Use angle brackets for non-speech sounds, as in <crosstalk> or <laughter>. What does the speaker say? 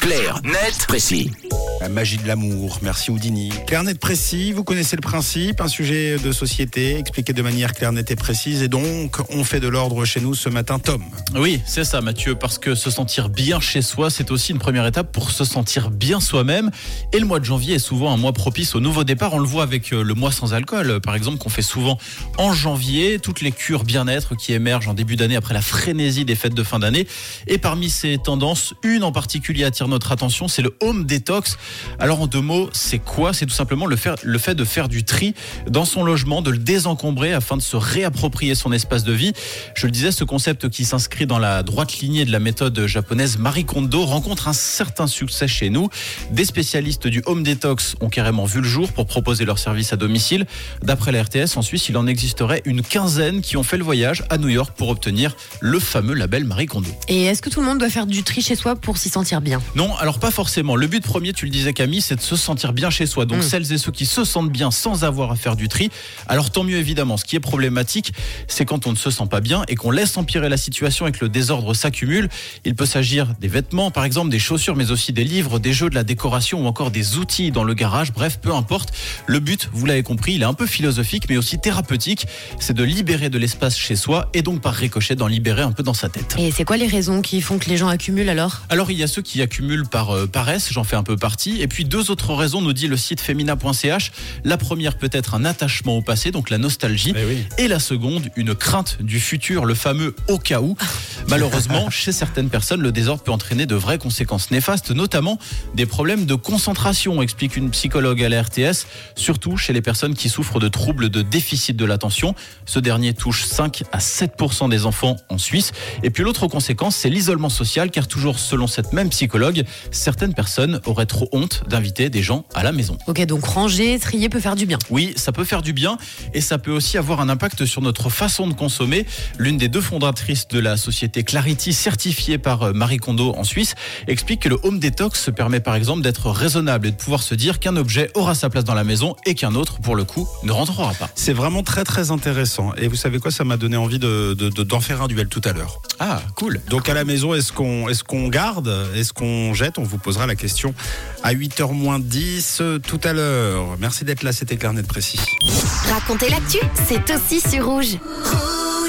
Clair, net, précis. La magie de l'amour. Merci Houdini. Clair, net, précis. Vous connaissez le principe. Un sujet de société expliqué de manière claire, nette et précise. Et donc, on fait de l'ordre chez nous ce matin. Tom. Oui, c'est ça, Mathieu, parce que se sentir bien chez soi, c'est aussi une première étape pour se sentir bien soi-même. Et le mois de janvier est souvent un mois propice au nouveau départ. On le voit avec euh, le mois sans alcool, par exemple, qu'on fait souvent en janvier. Toutes les cures bien-être qui émergent en début d'année après la frénésie des fêtes de fin d'année. Et parmi ces tendances, une en particulier attire notre attention, c'est le home detox. Alors en deux mots, c'est quoi? C'est tout simplement le, faire, le fait de faire du tri dans son logement, de le désencombrer afin de se réapproprier son espace de vie. Je le disais, ce concept qui s'inscrit dans la droite lignée de la méthode japonaise Marie Kondo rencontre un certain succès chez nous. Des spécialistes du home detox ont carrément vu le jour pour proposer leur service à domicile. D'après la RTS, en Suisse, il en existerait une quinzaine qui ont fait le voyage à New York pour obtenir le fameux label Marie Kondo. Et est-ce que tout le monde doit faire du tri chez soi pour s'y sentir bien? Non, alors pas forcément. Le but premier, tu le disais Camille, c'est de se sentir bien chez soi. Donc Mm. celles et ceux qui se sentent bien sans avoir à faire du tri, alors tant mieux évidemment. Ce qui est problématique, c'est quand on ne se sent pas bien et qu'on laisse empirer la situation et que le désordre s'accumule. Il peut s'agir des vêtements, par exemple, des chaussures, mais aussi des livres, des jeux, de la décoration ou encore des outils dans le garage. Bref, peu importe. Le but, vous l'avez compris, il est un peu philosophique, mais aussi thérapeutique. C'est de libérer de l'espace chez soi et donc par ricochet d'en libérer un peu dans sa tête. Et c'est quoi les raisons qui font que les gens accumulent alors? Alors il y a ceux qui accumulent par euh, paresse, j'en fais un peu partie, et puis deux autres raisons nous dit le site femina.ch. La première peut être un attachement au passé, donc la nostalgie, Eh oui. et la seconde une crainte du futur, le fameux au cas où. <laughs> Malheureusement, chez certaines personnes, le désordre peut entraîner de vraies conséquences néfastes, notamment des problèmes de concentration, explique une psychologue à la RTS, surtout chez les personnes qui souffrent de troubles de déficit de l'attention. Ce dernier touche 5 à 7% des enfants en Suisse. Et puis l'autre conséquence, c'est l'isolement social, car toujours selon cette même psychologue, certaines personnes auraient trop honte d'inviter des gens à la maison. Ok, donc ranger, trier peut faire du bien. Oui, ça peut faire du bien et ça peut aussi avoir un impact sur notre façon de consommer. L'une des deux fondatrices de la société Clarity, certifiée par euh, Marie Kondo en Suisse, explique que le home detox se permet par exemple d'être raisonnable et de pouvoir se dire qu'un objet aura sa place dans la maison et qu'un autre, pour le coup, ne rentrera pas. C'est vraiment très très intéressant. Et vous savez quoi, ça m'a donné envie de, de- de- d'en faire un duel tout à l'heure. Ah, cool. Donc à la maison, est-ce qu'on est-ce qu'on garde Est-ce qu'on jette? On vous posera la question à 8h moins 10 euh, tout à l'heure. Merci d'être là, c'était Clair Net Précis. Racontez l'actu, c'est aussi sur rouge.